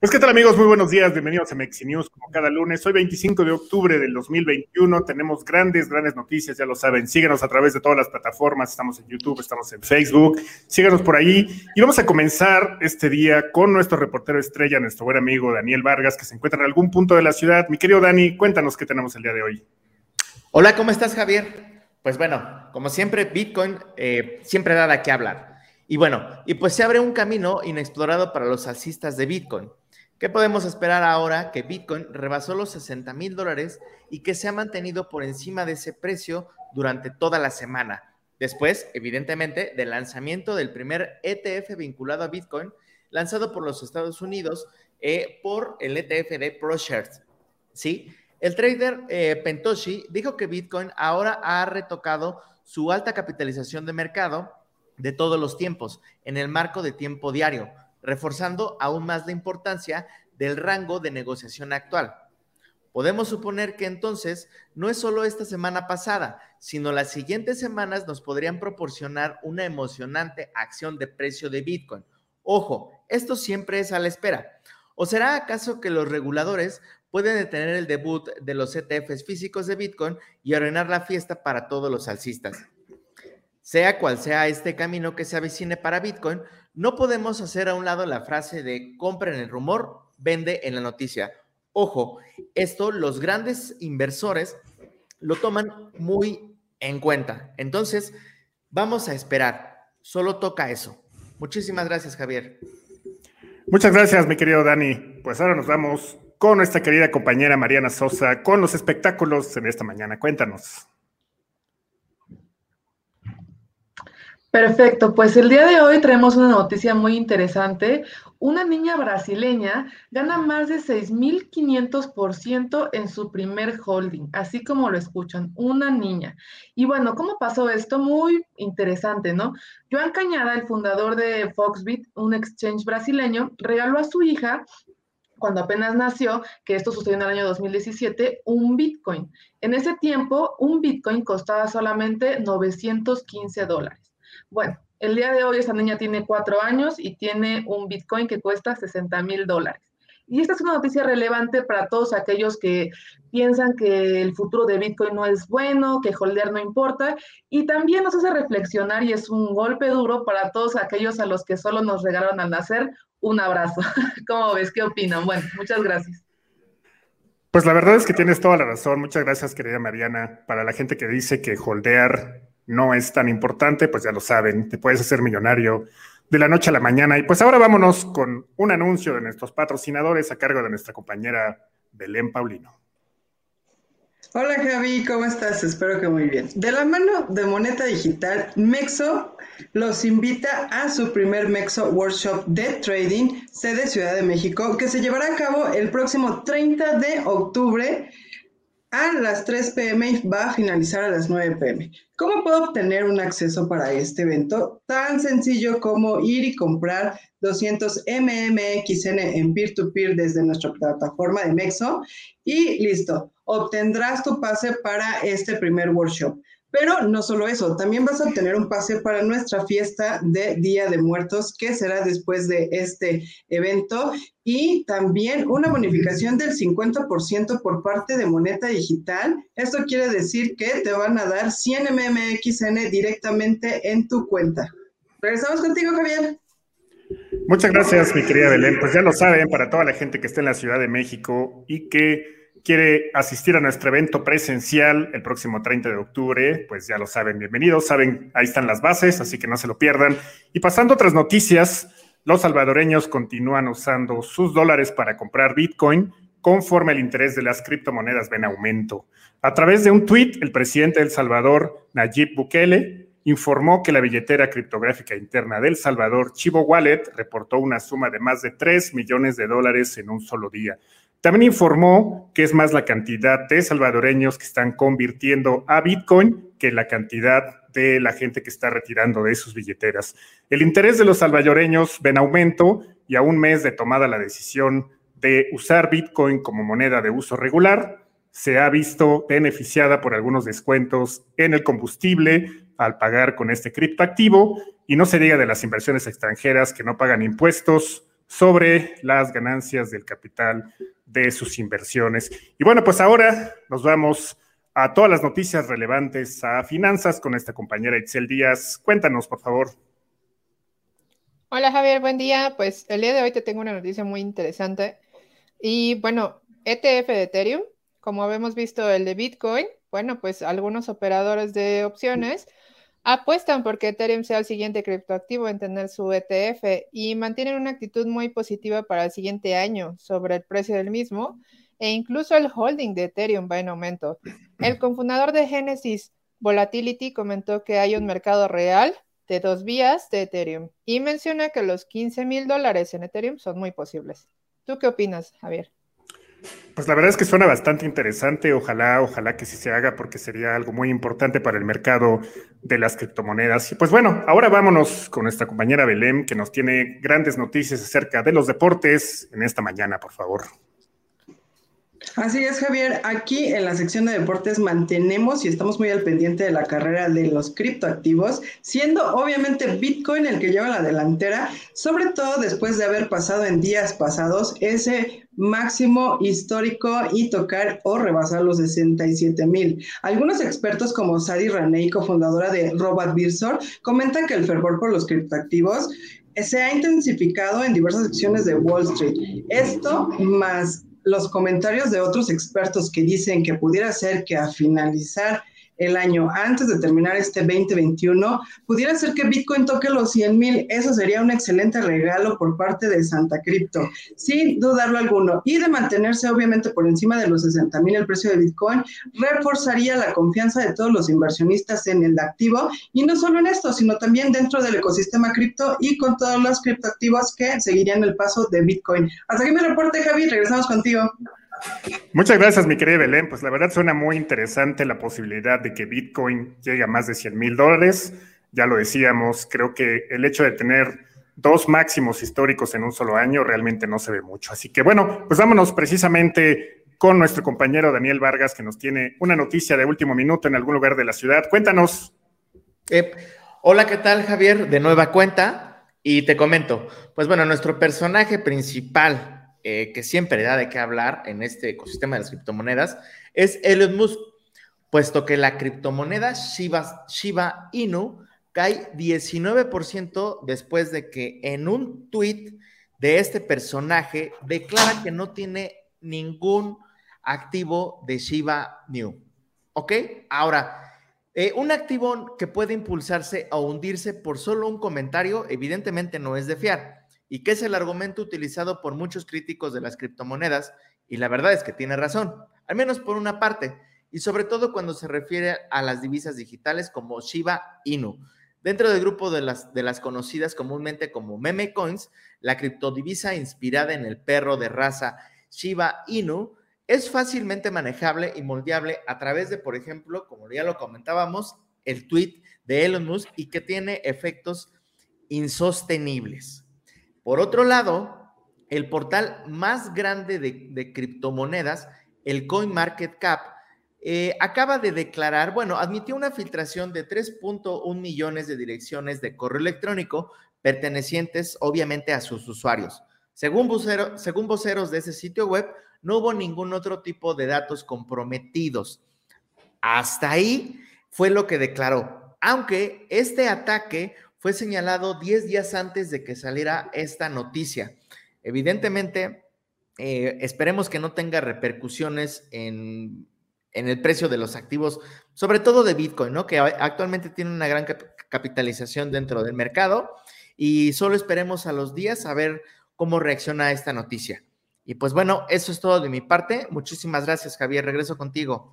Pues qué tal amigos, muy buenos días, bienvenidos a Mexi News como cada lunes. Hoy 25 de octubre del 2021 tenemos grandes, grandes noticias, ya lo saben. Síganos a través de todas las plataformas, estamos en YouTube, estamos en Facebook, síganos por ahí. Y vamos a comenzar este día con nuestro reportero estrella, nuestro buen amigo Daniel Vargas, que se encuentra en algún punto de la ciudad. Mi querido Dani, cuéntanos qué tenemos el día de hoy. Hola, ¿cómo estás Javier? Pues bueno, como siempre, Bitcoin eh, siempre da de qué hablar. Y bueno, y pues se abre un camino inexplorado para los alcistas de Bitcoin. ¿Qué podemos esperar ahora que Bitcoin rebasó los 60 mil dólares y que se ha mantenido por encima de ese precio durante toda la semana? Después, evidentemente, del lanzamiento del primer ETF vinculado a Bitcoin, lanzado por los Estados Unidos eh, por el ETF de ProShares. ¿Sí? El trader eh, Pentoshi dijo que Bitcoin ahora ha retocado su alta capitalización de mercado de todos los tiempos en el marco de tiempo diario reforzando aún más la importancia del rango de negociación actual. Podemos suponer que entonces no es solo esta semana pasada, sino las siguientes semanas nos podrían proporcionar una emocionante acción de precio de Bitcoin. Ojo, esto siempre es a la espera. ¿O será acaso que los reguladores pueden detener el debut de los ETFs físicos de Bitcoin y arruinar la fiesta para todos los alcistas? Sea cual sea este camino que se avicine para Bitcoin, no podemos hacer a un lado la frase de compra en el rumor, vende en la noticia. Ojo, esto los grandes inversores lo toman muy en cuenta. Entonces, vamos a esperar. Solo toca eso. Muchísimas gracias, Javier. Muchas gracias, mi querido Dani. Pues ahora nos vamos con nuestra querida compañera Mariana Sosa con los espectáculos en esta mañana. Cuéntanos. Perfecto, pues el día de hoy traemos una noticia muy interesante. Una niña brasileña gana más de 6.500% en su primer holding, así como lo escuchan, una niña. Y bueno, ¿cómo pasó esto? Muy interesante, ¿no? Joan Cañada, el fundador de Foxbit, un exchange brasileño, regaló a su hija cuando apenas nació, que esto sucedió en el año 2017, un Bitcoin. En ese tiempo, un Bitcoin costaba solamente 915 dólares. Bueno, el día de hoy esa niña tiene cuatro años y tiene un Bitcoin que cuesta 60 mil dólares. Y esta es una noticia relevante para todos aquellos que piensan que el futuro de Bitcoin no es bueno, que holdear no importa, y también nos hace reflexionar y es un golpe duro para todos aquellos a los que solo nos regalaron al nacer un abrazo. ¿Cómo ves? ¿Qué opinan? Bueno, muchas gracias. Pues la verdad es que tienes toda la razón. Muchas gracias, querida Mariana. Para la gente que dice que holdear no es tan importante, pues ya lo saben, te puedes hacer millonario de la noche a la mañana. Y pues ahora vámonos con un anuncio de nuestros patrocinadores a cargo de nuestra compañera Belén Paulino. Hola Javi, ¿cómo estás? Espero que muy bien. De la mano de Moneta Digital, Mexo los invita a su primer Mexo Workshop de Trading, sede Ciudad de México, que se llevará a cabo el próximo 30 de octubre a las 3 pm y va a finalizar a las 9 pm. ¿Cómo puedo obtener un acceso para este evento? Tan sencillo como ir y comprar 200 MMXN en peer-to-peer desde nuestra plataforma de Mexo y listo, obtendrás tu pase para este primer workshop. Pero no solo eso, también vas a obtener un pase para nuestra fiesta de Día de Muertos, que será después de este evento, y también una bonificación del 50% por parte de Moneta Digital. Esto quiere decir que te van a dar 100 MMXN directamente en tu cuenta. Regresamos contigo, Javier. Muchas gracias, mi querida Belén. Pues ya lo saben, para toda la gente que está en la Ciudad de México y que quiere asistir a nuestro evento presencial el próximo 30 de octubre, pues ya lo saben, bienvenidos, saben, ahí están las bases, así que no se lo pierdan. Y pasando a otras noticias, los salvadoreños continúan usando sus dólares para comprar Bitcoin conforme el interés de las criptomonedas ven aumento. A través de un tuit, el presidente del Salvador, Nayib Bukele, informó que la billetera criptográfica interna del Salvador, Chivo Wallet, reportó una suma de más de 3 millones de dólares en un solo día. También informó que es más la cantidad de salvadoreños que están convirtiendo a Bitcoin que la cantidad de la gente que está retirando de sus billeteras. El interés de los salvadoreños ven aumento y a un mes de tomada la decisión de usar Bitcoin como moneda de uso regular, se ha visto beneficiada por algunos descuentos en el combustible al pagar con este criptoactivo y no se diga de las inversiones extranjeras que no pagan impuestos sobre las ganancias del capital de sus inversiones. Y bueno, pues ahora nos vamos a todas las noticias relevantes a finanzas con esta compañera Itzel Díaz. Cuéntanos, por favor. Hola Javier, buen día. Pues el día de hoy te tengo una noticia muy interesante. Y bueno, ETF de Ethereum, como habíamos visto el de Bitcoin, bueno, pues algunos operadores de opciones apuestan porque Ethereum sea el siguiente criptoactivo en tener su ETF y mantienen una actitud muy positiva para el siguiente año sobre el precio del mismo e incluso el holding de Ethereum va en aumento. El cofundador de Genesis Volatility comentó que hay un mercado real de dos vías de Ethereum y menciona que los 15 mil dólares en Ethereum son muy posibles. ¿Tú qué opinas, Javier? Pues la verdad es que suena bastante interesante. Ojalá, ojalá que sí se haga porque sería algo muy importante para el mercado de las criptomonedas. Y pues bueno, ahora vámonos con nuestra compañera Belém que nos tiene grandes noticias acerca de los deportes en esta mañana, por favor. Así es, Javier. Aquí en la sección de deportes mantenemos y estamos muy al pendiente de la carrera de los criptoactivos, siendo obviamente Bitcoin el que lleva la delantera, sobre todo después de haber pasado en días pasados ese máximo histórico y tocar o rebasar los 67 mil. Algunos expertos como Sadi Raney, cofundadora de Robot Birsor, comentan que el fervor por los criptoactivos se ha intensificado en diversas secciones de Wall Street. Esto más los comentarios de otros expertos que dicen que pudiera ser que a finalizar el año antes de terminar este 2021, pudiera ser que Bitcoin toque los 100 mil. Eso sería un excelente regalo por parte de Santa Cripto, sin dudarlo alguno. Y de mantenerse obviamente por encima de los 60 mil el precio de Bitcoin, reforzaría la confianza de todos los inversionistas en el activo. Y no solo en esto, sino también dentro del ecosistema cripto y con todos los criptoactivos que seguirían el paso de Bitcoin. Hasta aquí mi reporte, Javi. Regresamos contigo. Muchas gracias, mi querida Belén. Pues la verdad suena muy interesante la posibilidad de que Bitcoin llegue a más de 100 mil dólares. Ya lo decíamos, creo que el hecho de tener dos máximos históricos en un solo año realmente no se ve mucho. Así que bueno, pues vámonos precisamente con nuestro compañero Daniel Vargas, que nos tiene una noticia de último minuto en algún lugar de la ciudad. Cuéntanos. Eh, hola, ¿qué tal, Javier? De nueva cuenta. Y te comento, pues bueno, nuestro personaje principal eh, que siempre da de qué hablar en este ecosistema de las criptomonedas es Elon Musk, puesto que la criptomoneda Shiba, Shiba Inu cae 19% después de que en un tweet de este personaje declara que no tiene ningún activo de Shiba Inu. ¿Ok? Ahora, eh, un activo que puede impulsarse o hundirse por solo un comentario, evidentemente no es de fiar y que es el argumento utilizado por muchos críticos de las criptomonedas, y la verdad es que tiene razón, al menos por una parte, y sobre todo cuando se refiere a las divisas digitales como Shiba Inu. Dentro del grupo de las, de las conocidas comúnmente como meme coins, la criptodivisa inspirada en el perro de raza Shiba Inu es fácilmente manejable y moldeable a través de, por ejemplo, como ya lo comentábamos, el tweet de Elon Musk y que tiene efectos insostenibles. Por otro lado, el portal más grande de, criptomonedas, el CoinMarketCap, eh, acaba de declarar, bueno, admitió una filtración de 3.1 millones de direcciones de correo electrónico pertenecientes obviamente a sus usuarios. Según, según voceros de ese sitio web, no hubo ningún otro tipo de datos comprometidos. Hasta ahí fue lo que declaró. Aunque este ataque fue señalado 10 días antes de que saliera esta noticia. Evidentemente, eh, esperemos que no tenga repercusiones en, el precio de los activos, sobre todo de Bitcoin, ¿no? Que actualmente tiene una gran capitalización dentro del mercado y solo esperemos a los días a ver cómo reacciona esta noticia. Y pues bueno, eso es todo de mi parte. Muchísimas gracias, Javier. Regreso contigo.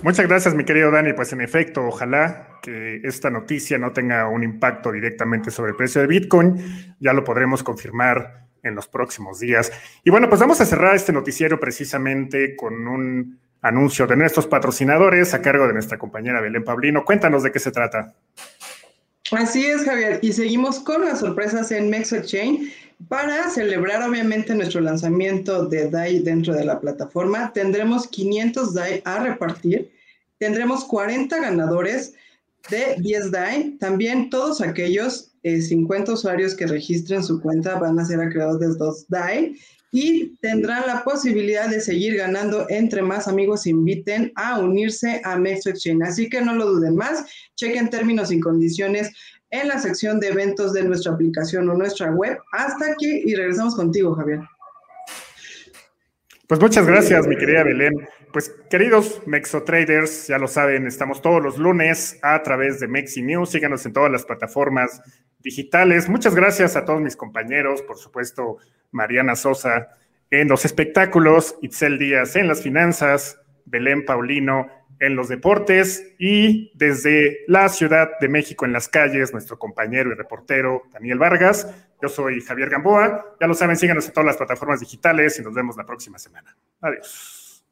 Muchas gracias, mi querido Dani. Pues en efecto, ojalá que esta noticia no tenga un impacto directamente sobre el precio de Bitcoin. Ya lo podremos confirmar en los próximos días. Y bueno, pues vamos a cerrar este noticiero precisamente con un anuncio de nuestros patrocinadores a cargo de nuestra compañera Belén Pablino. Cuéntanos de qué se trata. Así es, Javier. Y seguimos con las sorpresas en Mex Exchange. Para celebrar obviamente nuestro lanzamiento de DAI dentro de la plataforma, tendremos 500 DAI a repartir, tendremos 40 ganadores de 10 DAI. También todos aquellos 50 eh, usuarios que registren su cuenta van a ser acreedores de 2 DAI y tendrán la posibilidad de seguir ganando entre más amigos inviten a unirse a Mexo Exchange. Así que no lo duden más, chequen términos y condiciones en la sección de eventos de nuestra aplicación o nuestra web. Hasta aquí y regresamos contigo, Javier. Pues muchas gracias, mi querida Belén. Pues queridos Mexo Traders, ya lo saben, estamos todos los lunes a través de Mexi News. Síganos en todas las plataformas digitales. Muchas gracias a todos mis compañeros, por supuesto, Mariana Sosa en los espectáculos, Itzel Díaz en las finanzas, Belén Paulino en los deportes y desde la Ciudad de México en las calles, nuestro compañero y reportero Daniel Vargas. Yo soy Javier Gamboa. Ya lo saben, síganos en todas las plataformas digitales y nos vemos la próxima semana. Adiós.